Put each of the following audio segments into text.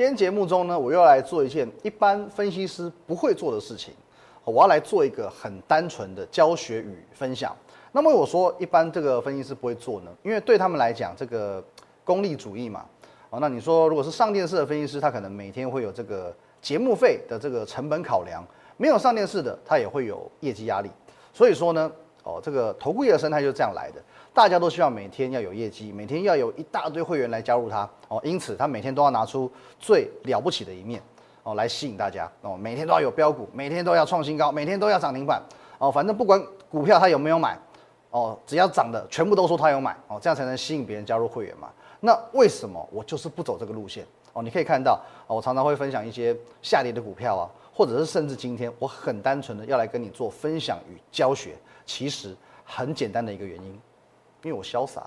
今天节目中呢，我又要来做一件一般分析师不会做的事情，我要来做一个很单纯的教学与分享。那么我说一般这个分析师不会做呢，因为对他们来讲，这个功利主义嘛，哦，那你说如果是上电视的分析师，他可能每天会有这个节目费的这个成本考量，没有上电视的，他也会有业绩压力。所以说呢，哦，这个投顾业的生态就是这样来的。大家都希望每天要有业绩，每天要有一大堆会员来加入他哦，因此他每天都要拿出最了不起的一面哦，来吸引大家哦，每天都要有标股，每天都要创新高，每天都要涨停板哦，反正不管股票他有没有买哦，只要涨的全部都说他有买哦，这样才能吸引别人加入会员嘛。那为什么我就是不走这个路线哦？你可以看到哦，我常常会分享一些下跌的股票啊，或者是甚至今天我很单纯的要来跟你做分享与教学，其实很简单的一个原因。因为我潇洒。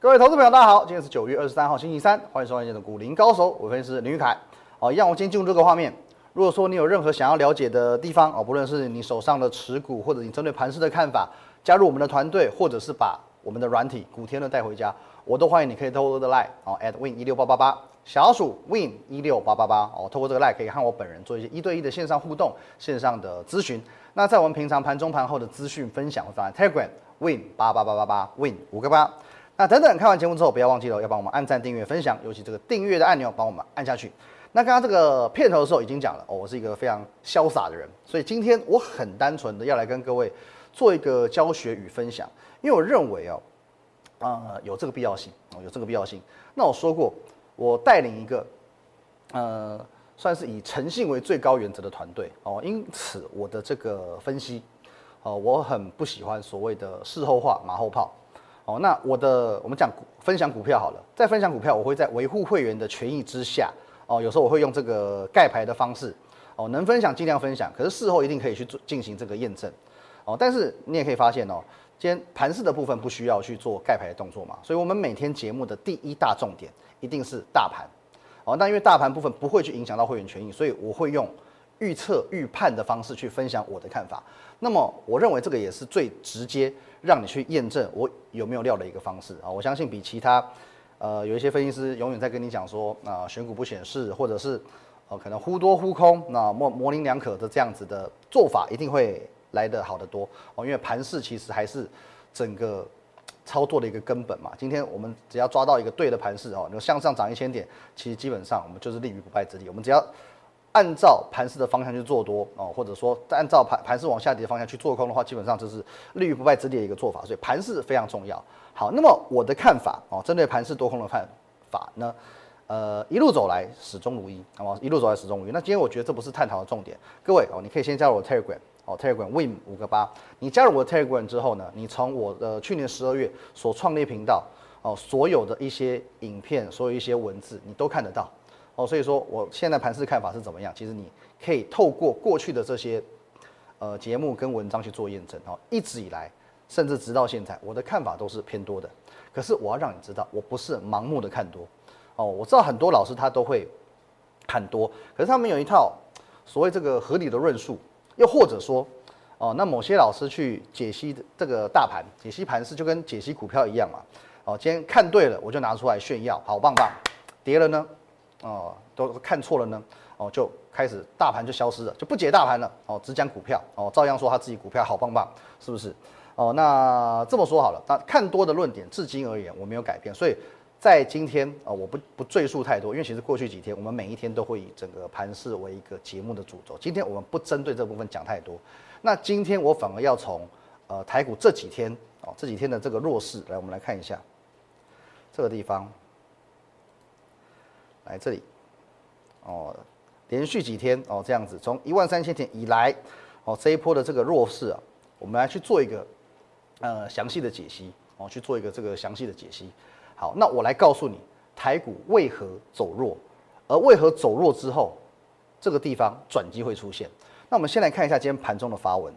各位投资朋友，大家好，今天是九月二十三号，星期三，欢迎收看今天的股林高手，我分析师林玉凯。哦，一样，我今天进入这个画面。如果说你有任何想要了解的地方，哦，不论是你手上的持股，或者你针对盘市的看法，加入我们的团队，或者是把我们的软体古天乐带回家，我都欢迎你可以透过的 line 哦，at win 一六八八八。小鼠 win 一六八八八哦，透过这个 line 可以和我本人做一些一对一的线上互动、线上的咨询。那在我们平常盘中盘后的资讯分享会放在 Telegram win 八八八八八 win 五个八。那等等，看完节目之后不要忘记了要帮我们按赞、订阅、分享，尤其这个订阅的按钮帮我们按下去。那刚刚这个片头的时候已经讲了哦，我是一个非常潇洒的人，所以今天我很单纯的要来跟各位做一个教学与分享，因为我认为哦，呃，有这个必要性哦，有这个必要性。那我说过。我带领一个，呃，算是以诚信为最高原则的团队哦，因此我的这个分析，哦，我很不喜欢所谓的事后话、马后炮，哦，那我的我们讲分享股票好了，在分享股票，我会在维护会员的权益之下，哦，有时候我会用这个盖牌的方式，哦，能分享尽量分享，可是事后一定可以去做进行这个验证，哦，但是你也可以发现哦。今天盘势的部分不需要去做盖牌的动作嘛，所以我们每天节目的第一大重点一定是大盘，哦，那因为大盘部分不会去影响到会员权益，所以我会用预测预判的方式去分享我的看法。那么我认为这个也是最直接让你去验证我有没有料的一个方式啊。我相信比其他呃有一些分析师永远在跟你讲说啊选股不显示，或者是呃可能忽多忽空，那模模棱两可的这样子的做法一定会。来的好得多哦，因为盘势其实还是整个操作的一个根本嘛。今天我们只要抓到一个对的盘势哦，你向上涨一千点，其实基本上我们就是立于不败之地。我们只要按照盘势的方向去做多哦，或者说按照盘盘势往下跌的方向去做空的话，基本上就是立于不败之地的一个做法。所以盘势非常重要。好，那么我的看法哦，针对盘势多空的看法呢，呃，一路走来始终如一，好吗？一路走来始终如一。那今天我觉得这不是探讨的重点，各位哦，你可以先加入我 Telegram。哦，Telegram Win 五个八，你加入我的 Telegram 之后呢，你从我的去年十二月所创立频道哦，所有的一些影片，所有一些文字，你都看得到哦。所以说，我现在盘市看法是怎么样？其实你可以透过过去的这些呃节目跟文章去做验证哦。一直以来，甚至直到现在，我的看法都是偏多的。可是我要让你知道，我不是盲目的看多哦。我知道很多老师他都会看多，可是他们有一套所谓这个合理的论述。又或者说，哦，那某些老师去解析这个大盘，解析盘势就跟解析股票一样嘛，哦，今天看对了，我就拿出来炫耀，好棒棒；跌了呢，哦，都看错了呢，哦，就开始大盘就消失了，就不解大盘了，哦，只讲股票，哦，照样说他自己股票好棒棒，是不是？哦，那这么说好了，那看多的论点至今而言我没有改变，所以。在今天啊，我不不赘述太多，因为其实过去几天我们每一天都会以整个盘势为一个节目的主轴。今天我们不针对这部分讲太多。那今天我反而要从呃台股这几天哦这几天的这个弱势来，我们来看一下这个地方，来这里哦，连续几天哦这样子，从一万三千点以来哦这一波的这个弱势啊，我们来去做一个呃详细的解析哦，去做一个这个详细的解析。好，那我来告诉你，台股为何走弱，而为何走弱之后，这个地方转机会出现。那我们先来看一下今天盘中的发文。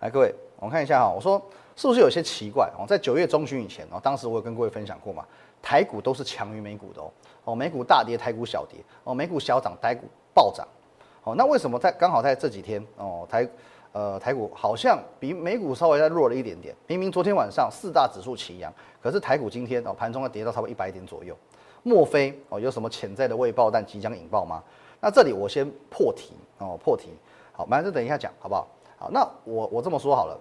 来，各位，我们看一下哈，我说是不是有些奇怪哦？在九月中旬以前哦，当时我有跟各位分享过嘛，台股都是强于美股的哦。哦，美股大跌，台股小跌；哦，美股小涨，台股暴涨。哦，那为什么在刚好在这几天哦，台呃，台股好像比美股稍微再弱了一点点。明明昨天晚上四大指数齐扬，可是台股今天哦盘中要跌到差不多一百点左右。莫非哦有什么潜在的未爆弹即将引爆吗？那这里我先破题哦，破题。好，马上等一下讲，好不好？好，那我我这么说好了，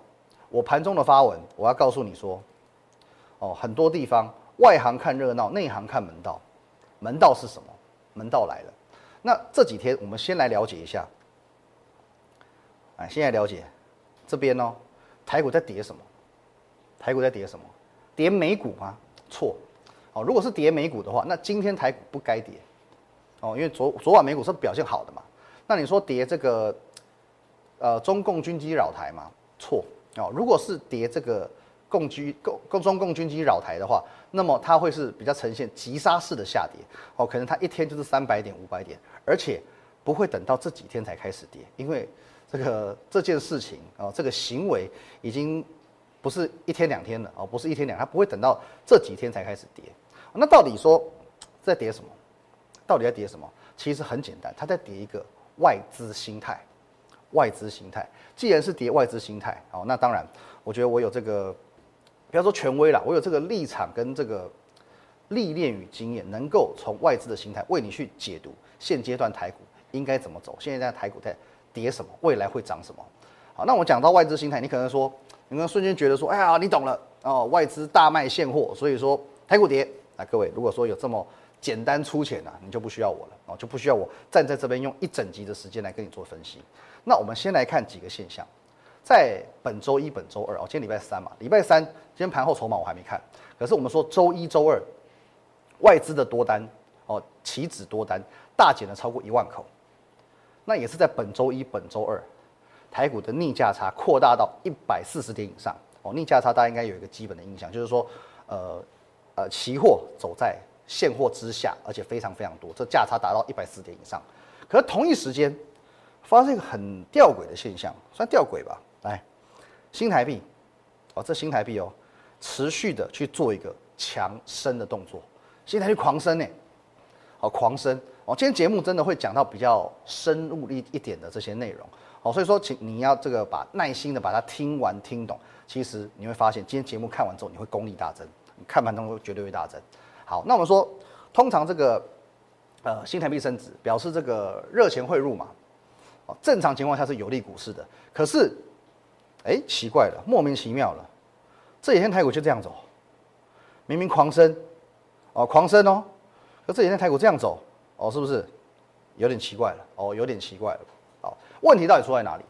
我盘中的发文，我要告诉你说，哦，很多地方外行看热闹，内行看门道。门道是什么？门道来了。那这几天我们先来了解一下。哎，现在了解，这边呢，台股在跌什么？台股在跌什么？跌美股吗？错。哦，如果是跌美股的话，那今天台股不该跌。哦，因为昨昨晚美股是表现好的嘛。那你说跌这个，呃，中共军机扰台吗？错。哦，如果是跌这个共军共共中共军机扰台的话，那么它会是比较呈现急杀式的下跌。哦，可能它一天就是三百点、五百点，而且不会等到这几天才开始跌，因为。这个这件事情啊，这个行为已经不是一天两天了哦，不是一天两，它不会等到这几天才开始跌。那到底说在跌什么？到底在跌什么？其实很简单，它在跌一个外资心态。外资心态，既然是跌外资心态，哦，那当然，我觉得我有这个，不要说权威了，我有这个立场跟这个历练与经验，能够从外资的心态为你去解读现阶段台股应该怎么走。现在在台股在。跌什么？未来会涨什么？好，那我讲到外资心态，你可能说，你可能瞬间觉得说，哎呀，你懂了哦，外资大卖现货，所以说台股跌。那各位，如果说有这么简单粗浅啊，你就不需要我了哦，就不需要我站在这边用一整集的时间来跟你做分析。那我们先来看几个现象，在本周一、本周二哦，今天礼拜三嘛，礼拜三今天盘后筹码我还没看，可是我们说周一周二外资的多单哦，期指多单大减了超过一万口。那也是在本周一、本周二，台股的逆价差扩大到一百四十点以上哦。逆价差大家应该有一个基本的印象，就是说，呃呃，期货走在现货之下，而且非常非常多，这价差达到一百四点以上。可是同一时间，发生一个很吊诡的现象，算吊诡吧？来，新台币哦，这新台币哦，持续的去做一个强升的动作，新台币狂升呢，好狂升。哦，今天节目真的会讲到比较深入一一点的这些内容，哦，所以说请你要这个把耐心的把它听完听懂，其实你会发现今天节目看完之后你会功力大增，你看盘中绝对会大增。好，那我们说，通常这个呃新台币升值表示这个热钱汇入嘛，哦，正常情况下是有利股市的，可是，哎，奇怪了，莫名其妙了，这几天台股就这样走，明明狂升，哦，狂升哦，可这几天台股这样走。哦，是不是有点奇怪了？哦，有点奇怪了。好，问题到底出在哪里？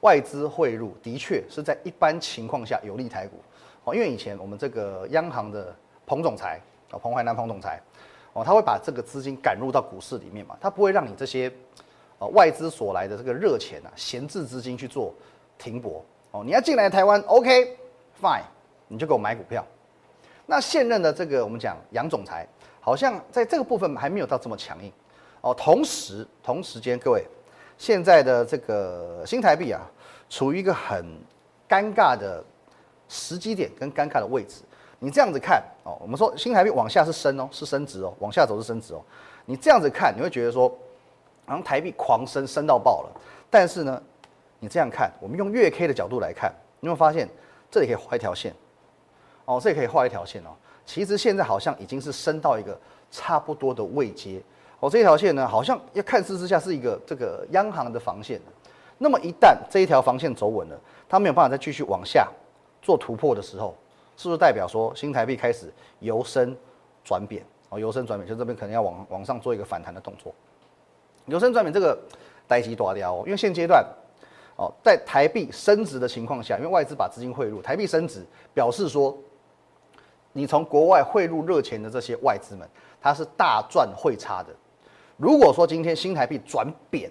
外资汇入的确是在一般情况下有利台股。哦，因为以前我们这个央行的彭总裁啊，彭淮南彭总裁，哦，他会把这个资金赶入到股市里面嘛，他不会让你这些呃外资所来的这个热钱啊，闲置资金去做停泊。哦，你要进来台湾，OK，fine，你就给我买股票。那现任的这个我们讲杨总裁。好像在这个部分还没有到这么强硬哦。同时，同时间，各位，现在的这个新台币啊，处于一个很尴尬的时机点跟尴尬的位置。你这样子看哦，我们说新台币往下是升哦，是升值哦，往下走是升值哦。你这样子看，你会觉得说，好像台币狂升，升到爆了。但是呢，你这样看，我们用月 K 的角度来看，你会发现这里可以画一条线哦，这可以画一条线哦。其实现在好像已经是升到一个差不多的位阶哦，这条线呢，好像要看似之下是一个这个央行的防线。那么一旦这一条防线走稳了，它没有办法再继续往下做突破的时候，是不是代表说新台币开始由升转贬哦？由升转贬，就这边可能要往往上做一个反弹的动作。由升转贬这个待机多掉哦，因为现阶段哦，在台币升值的情况下，因为外资把资金汇入，台币升值，表示说。你从国外汇入热钱的这些外资们，它是大赚汇差的。如果说今天新台币转贬，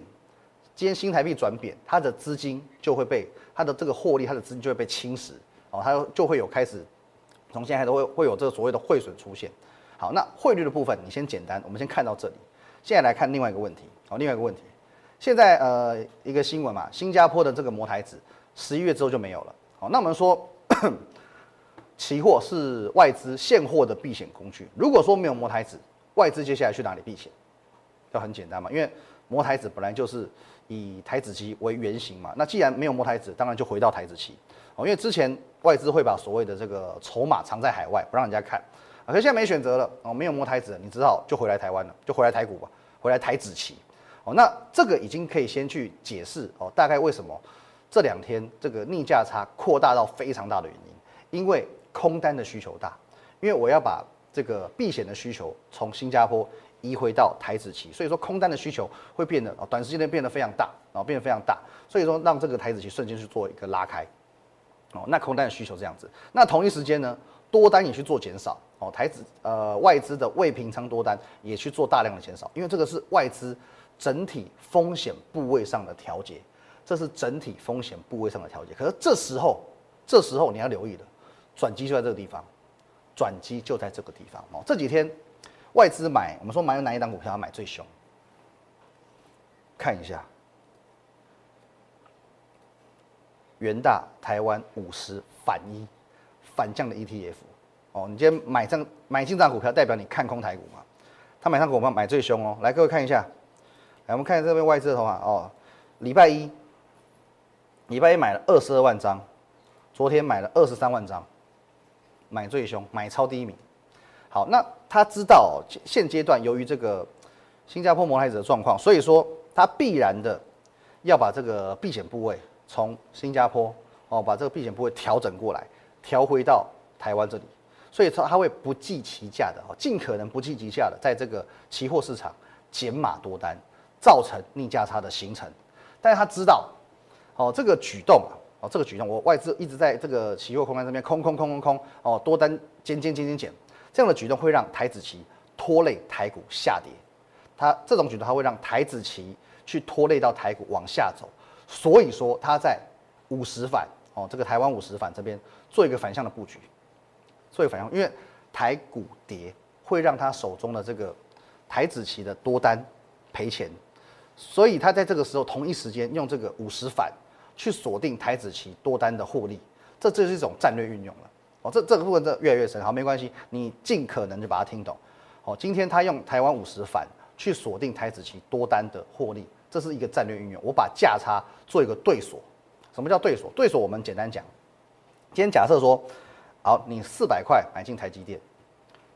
今天新台币转贬，它的资金就会被它的这个获利，它的资金就会被侵蚀哦，它就会有开始从现在都会会有这个所谓的汇损出现。好，那汇率的部分你先简单，我们先看到这里。现在来看另外一个问题哦，另外一个问题，现在呃一个新闻嘛，新加坡的这个摩台子十一月之后就没有了。好，那我们说。期货是外资现货的避险工具。如果说没有摩台子，外资接下来去哪里避险？就很简单嘛，因为摩台子本来就是以台子期为原型嘛。那既然没有摸台子，当然就回到台子期哦，因为之前外资会把所谓的这个筹码藏在海外，不让人家看啊。可现在没选择了哦，没有摸台子，你只好就回来台湾了，就回来台股吧，回来台子期哦。那这个已经可以先去解释哦，大概为什么这两天这个逆价差扩大到非常大的原因，因为空单的需求大，因为我要把这个避险的需求从新加坡。移回到台子期，所以说空单的需求会变得啊，短时间内变得非常大，然后变得非常大，所以说让这个台子期瞬间去做一个拉开，哦，那空单的需求这样子，那同一时间呢，多单也去做减少，哦，台子呃外资的未平仓多单也去做大量的减少，因为这个是外资整体风险部位上的调节，这是整体风险部位上的调节。可是这时候，这时候你要留意了，转机就在这个地方，转机就在这个地方哦，这几天。外资买，我们说买哪一档股票买最凶？看一下，元大台湾五十反一反降的 ETF 哦，你今天买上买进这股票，代表你看空台股嘛？他买上股票买最凶哦，来各位看一下，来我们看这边外资的头发哦，礼拜一，礼拜一买了二十二万张，昨天买了二十三万张，买最凶，买超第一名。好，那他知道现阶段由于这个新加坡摩台子的状况，所以说他必然的要把这个避险部位从新加坡哦，把这个避险部位调整过来，调回到台湾这里，所以说他会不计其价的哦，尽可能不计其价的在这个期货市场减码多单，造成逆价差的形成。但是他知道哦，这个举动啊，哦这个举动，我外资一直在这个期货空单这边空空空空空哦，多单减减减减减。这样的举动会让台子期拖累台股下跌，它这种举动它会让台子期去拖累到台股往下走，所以说它在五十反哦，这个台湾五十反这边做一个反向的布局，做一个反向，因为台股跌会让他手中的这个台子期的多单赔钱，所以他在这个时候同一时间用这个五十反去锁定台子期多单的获利，这这是一种战略运用了。哦，这这个部分这越来越深，好，没关系，你尽可能就把它听懂。哦，今天他用台湾五十反去锁定台子期多单的获利，这是一个战略运用。我把价差做一个对锁。什么叫对锁？对锁我们简单讲，今天假设说，好，你四百块买进台积电，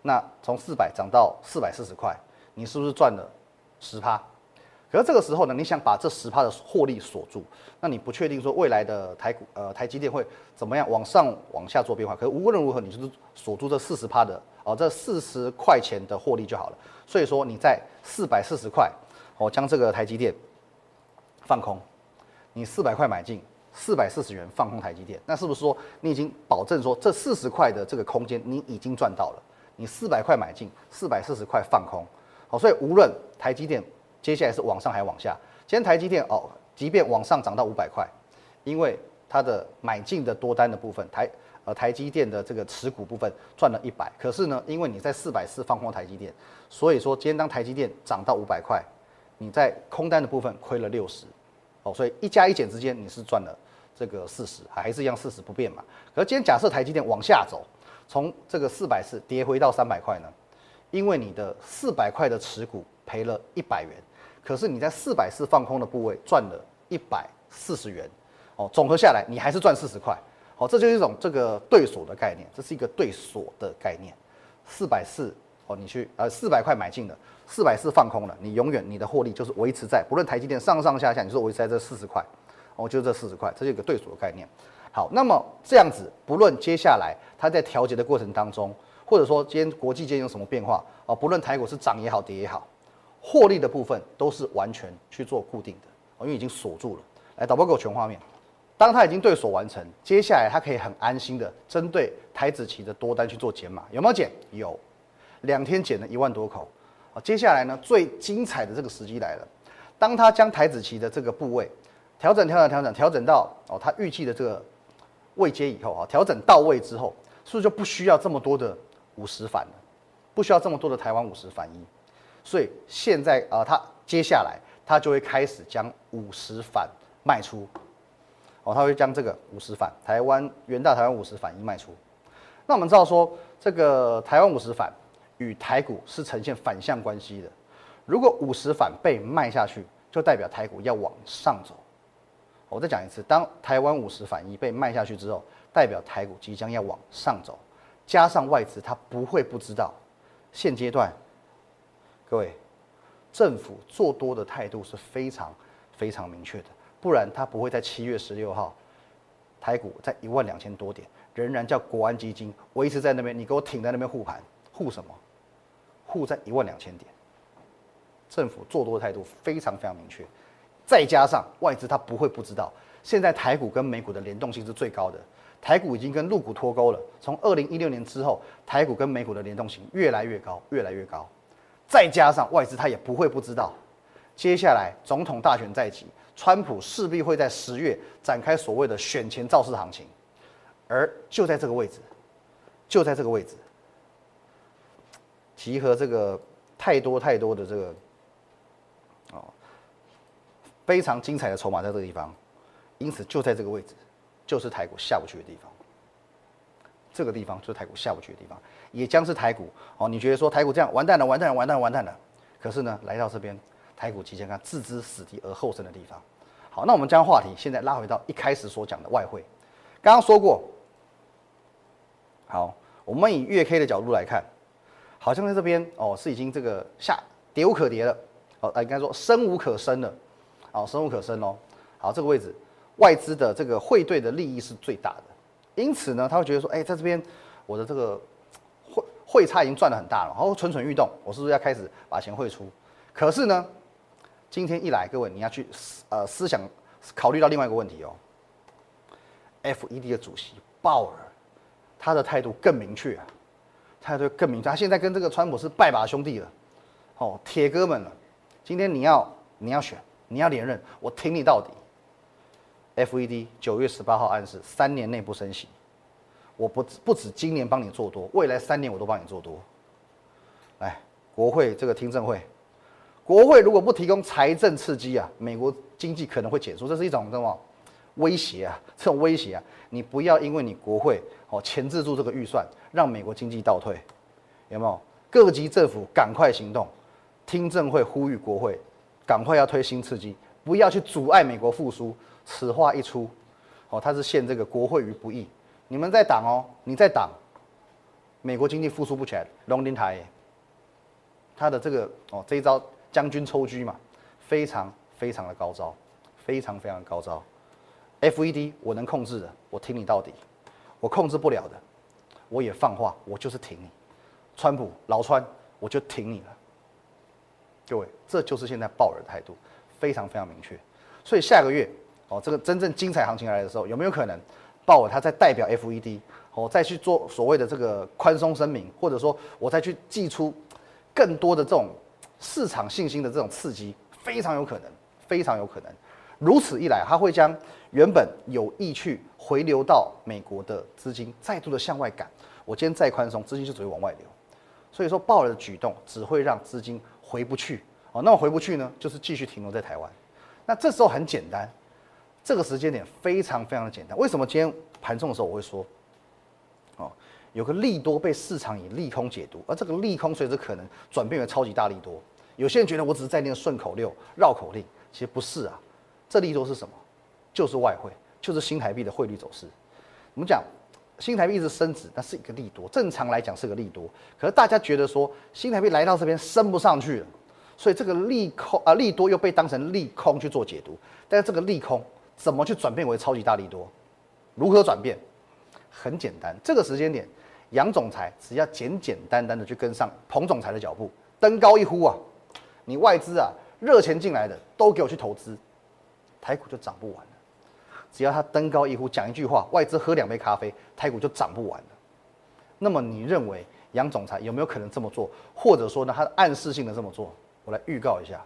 那从四百涨到四百四十块，你是不是赚了十趴？可是这个时候呢，你想把这十趴的获利锁住，那你不确定说未来的台股呃台积电会怎么样往上往下做变化。可是无论如何，你就是锁住这四十趴的哦，这四十块钱的获利就好了。所以说你在四百四十块，哦将这个台积电放空，你四百块买进，四百四十元放空台积电，那是不是说你已经保证说这四十块的这个空间你已经赚到了？你四百块买进，四百四十块放空，好，所以无论台积电。接下来是往上还往下？今天台积电哦，即便往上涨到五百块，因为它的买进的多单的部分，台呃台积电的这个持股部分赚了一百，可是呢，因为你在四百四放空台积电，所以说今天当台积电涨到五百块，你在空单的部分亏了六十，哦，所以一加一减之间你是赚了这个四十，还是一样四十不变嘛？可是今天假设台积电往下走，从这个四百四跌回到三百块呢？因为你的四百块的持股赔了一百元。可是你在四百四放空的部位赚了一百四十元，哦，总和下来你还是赚四十块，哦，这就是一种这个对锁的概念，这是一个对锁的概念。四百四，哦，你去呃四百块买进的，四百四放空了，你永远你的获利就是维持在，不论台积电上上下下，你是维持在这四十块，哦，就这四十块，这是一个对锁的概念。好，那么这样子，不论接下来它在调节的过程当中，或者说今天国际间有什么变化，哦，不论台股是涨也好，跌也好。获利的部分都是完全去做固定的，因为已经锁住了。来，导播给我全画面。当它已经对锁完成，接下来它可以很安心的针对台子期的多单去做减码，有没有减？有，两天减了一万多口。啊，接下来呢，最精彩的这个时机来了。当他将台子期的这个部位调整、调整、调整、调整到哦他预计的这个位阶以后啊，调整到位之后，是不是就不需要这么多的五十反了？不需要这么多的台湾五十反一？所以现在啊，他接下来他就会开始将五十反卖出，哦，他会将这个五十反台湾元大台湾五十反一卖出。那我们知道说，这个台湾五十反与台股是呈现反向关系的。如果五十反被卖下去，就代表台股要往上走。我再讲一次，当台湾五十反一被卖下去之后，代表台股即将要往上走，加上外资它不会不知道，现阶段，各位，政府做多的态度是非常非常明确的，不然它不会在七月十六号，台股在一万两千多点，仍然叫国安基金维持在那边，你给我挺在那边护盘，护什么？护在一万两千点。政府做多的态度非常非常明确。再加上外资，他不会不知道，现在台股跟美股的联动性是最高的，台股已经跟陆股脱钩了。从二零一六年之后，台股跟美股的联动性越来越高，越来越高。再加上外资，他也不会不知道，接下来总统大选在即，川普势必会在十月展开所谓的选前造势行情，而就在这个位置，就在这个位置，集合这个太多太多的这个哦。非常精彩的筹码在这个地方，因此就在这个位置，就是台股下不去的地方。这个地方就是台股下不去的地方，也将是台股哦。你觉得说台股这样完蛋了，完蛋了，完蛋了，完蛋了？可是呢，来到这边，台股即将看置之死地而后生的地方。好，那我们将话题现在拉回到一开始所讲的外汇。刚刚说过，好，我们以月 K 的角度来看，好像在这边哦是已经这个下跌无可跌了，哦，应该说生无可生了。好，生无可生哦。好，这个位置，外资的这个汇兑的利益是最大的，因此呢，他会觉得说，哎，在这边我的这个汇差已经赚得很大了，然后蠢蠢欲动，我是不是要开始把钱汇出？可是呢，今天一来，各位你要去思呃思想考虑到另外一个问题哦。FED 的主席鲍尔，他的态度更明确啊，态度更明确，他现在跟这个川普是拜把兄弟了，哦，铁哥们了。今天你要你要选。你要连任，我挺你到底。FED 九月十八号暗示，三年内不升息，我不不止今年帮你做多，未来三年我都帮你做多。来，国会这个听证会，国会如果不提供财政刺激啊，美国经济可能会减速，这是一种什么威胁啊？这种威胁啊，你不要因为你国会哦钳制住这个预算，让美国经济倒退，有没有？各级政府赶快行动，听证会呼吁国会。赶快要推新刺激，不要去阻碍美国复苏。此话一出，哦，他是陷这个国会于不义。你们在挡哦，你在挡，美国经济复苏不起来。龙鳞台，他的这个哦这一招将军抽车嘛，非常非常的高招，非常非常的高招。FED 我能控制的，我挺你到底；我控制不了的，我也放话，我就是挺你。川普老川，我就挺你了。各位，这就是现在鲍尔的态度，非常非常明确。所以下个月哦，这个真正精彩行情来的时候，有没有可能鲍尔他在代表 FED 哦，再去做所谓的这个宽松声明，或者说我再去寄出更多的这种市场信心的这种刺激，非常有可能，非常有可能。如此一来，他会将原本有意去回流到美国的资金再度的向外赶。我今天再宽松，资金就只会往外流。所以说，鲍尔的举动只会让资金。回不去哦，那么回不去呢，就是继续停留在台湾。那这时候很简单，这个时间点非常非常的简单。为什么今天盘中的时候我会说，哦，有个利多被市场以利空解读，而这个利空随着可能转变为超级大利多。有些人觉得我只是在念顺口溜、绕口令，其实不是啊。这利多是什么？就是外汇，就是新台币的汇率走势。我们讲。新台币一直升值，那是一个利多，正常来讲是个利多。可是大家觉得说新台币来到这边升不上去了，所以这个利空啊利多又被当成利空去做解读。但是这个利空怎么去转变为超级大利多？如何转变？很简单，这个时间点，杨总裁只要简简单单的去跟上彭总裁的脚步，登高一呼啊，你外资啊热钱进来的都给我去投资，台股就涨不完了。只要他登高一呼，讲一句话，外资喝两杯咖啡，台股就涨不完了。那么你认为杨总裁有没有可能这么做？或者说呢，他暗示性的这么做？我来预告一下，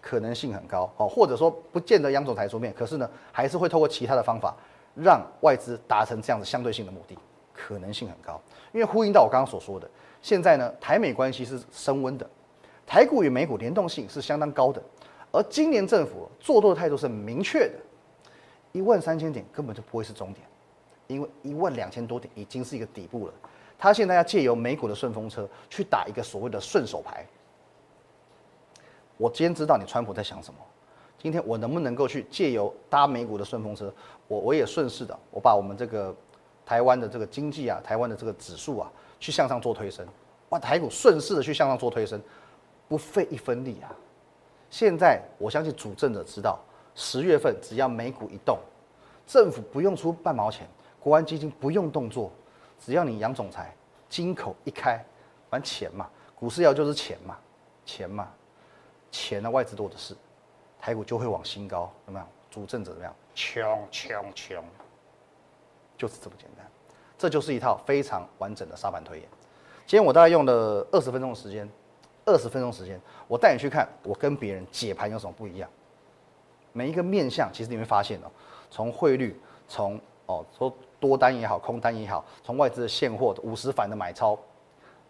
可能性很高哦。或者说不见得杨总裁出面，可是呢，还是会透过其他的方法让外资达成这样子相对性的目的，可能性很高。因为呼应到我刚刚所说的，现在呢，台美关系是升温的，台股与美股联动性是相当高的，而今年政府做多的态度是明确的。一万三千点根本就不会是终点，因为一万两千多点已经是一个底部了。他现在要借由美股的顺风车去打一个所谓的顺手牌。我今天知道你川普在想什么，今天我能不能够去借由搭美股的顺风车，我我也顺势的，我把我们这个台湾的这个经济啊，台湾的这个指数啊，去向上做推升，哇，台股顺势的去向上做推升，不费一分力啊。现在我相信主政者知道，十月份只要美股一动，政府不用出半毛钱，国安基金不用动作，只要你杨总裁金口一开，完钱嘛，股市要就是钱嘛，钱嘛，钱呢外资多的是。台股就会往新高，怎么样？主政者怎么样？穷穷穷，就是这么简单。这就是一套非常完整的沙盘推演。今天我大概用了二十分钟的时间，二十分钟时间，我带你去看我跟别人解盘有什么不一样。每一个面相，其实你会发现哦，从汇率，从哦说多单也好，空单也好，从外资的现货五十反的买超，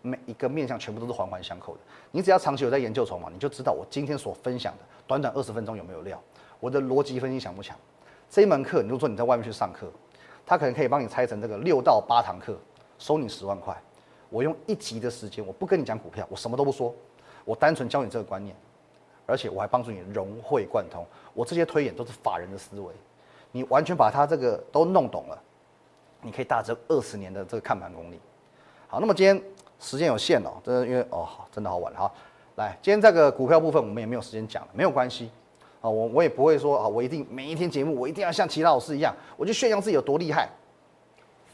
每一个面相全部都是环环相扣的。你只要长期有在研究筹码，你就知道我今天所分享的。短短二十分钟有没有料？我的逻辑分析强不强？这一门课，如果说你在外面去上课，他可能可以帮你拆成这个六到八堂课，收你十万块。我用一集的时间，我不跟你讲股票，我什么都不说，我单纯教你这个观念，而且我还帮助你融会贯通。我这些推演都是法人的思维，你完全把它这个都弄懂了，你可以大增二十年的这个看盘功力。好，那么今天时间有限哦，真的因为哦，真的好晚了哈。来，今天这个股票部分我们也没有时间讲了，没有关系，啊，我我也不会说啊，我一定每一天节目我一定要像其他老师一样，我就炫耀自己有多厉害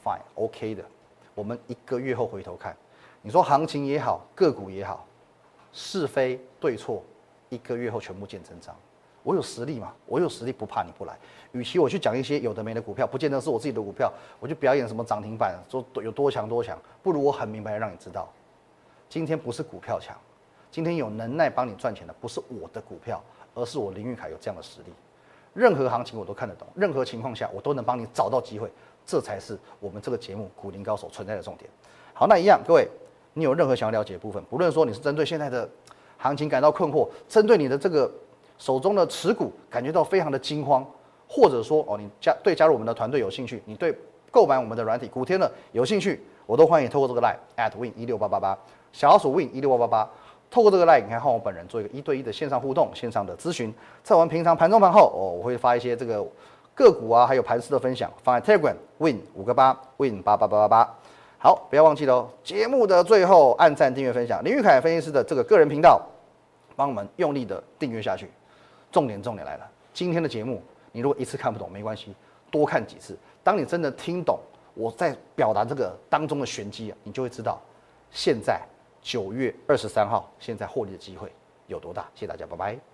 ，fine，OK 的，我们一个月后回头看，你说行情也好，个股也好，是非对错，一个月后全部见真章。我有实力嘛，我有实力不怕你不来。与其我去讲一些有的没的股票，不见得是我自己的股票，我就表演什么涨停板，说有多强多强，不如我很明白让你知道，今天不是股票强。今天有能耐帮你赚钱的，不是我的股票，而是我林玉凯有这样的实力。任何行情我都看得懂，任何情况下我都能帮你找到机会，这才是我们这个节目《股林高手》存在的重点。好，那一样，各位，你有任何想要了解的部分，不论说你是针对现在的行情感到困惑，针对你的这个手中的持股感觉到非常的惊慌，或者说哦，你加对加入我们的团队有兴趣，你对购买我们的软体股天乐有兴趣，我都欢迎透过这个 line at win 一六八八八小老鼠 win 一六八八八。透过这个 line，你看和我本人做一个一对一的线上互动、线上的咨询。在我们平常盘中盘后，哦，我会发一些这个个股啊，还有盘势的分享，放在 Telegram Win 五个八 Win 八八八八八。好，不要忘记了。节目的最后，按赞、订阅、分享林玉凯分析师的这个个人频道，帮我们用力的订阅下去。重点重点来了，今天的节目，你如果一次看不懂没关系，多看几次。当你真的听懂我在表达这个当中的玄机啊，你就会知道现在。九月二十三号，现在获利的机会有多大？谢谢大家，拜拜。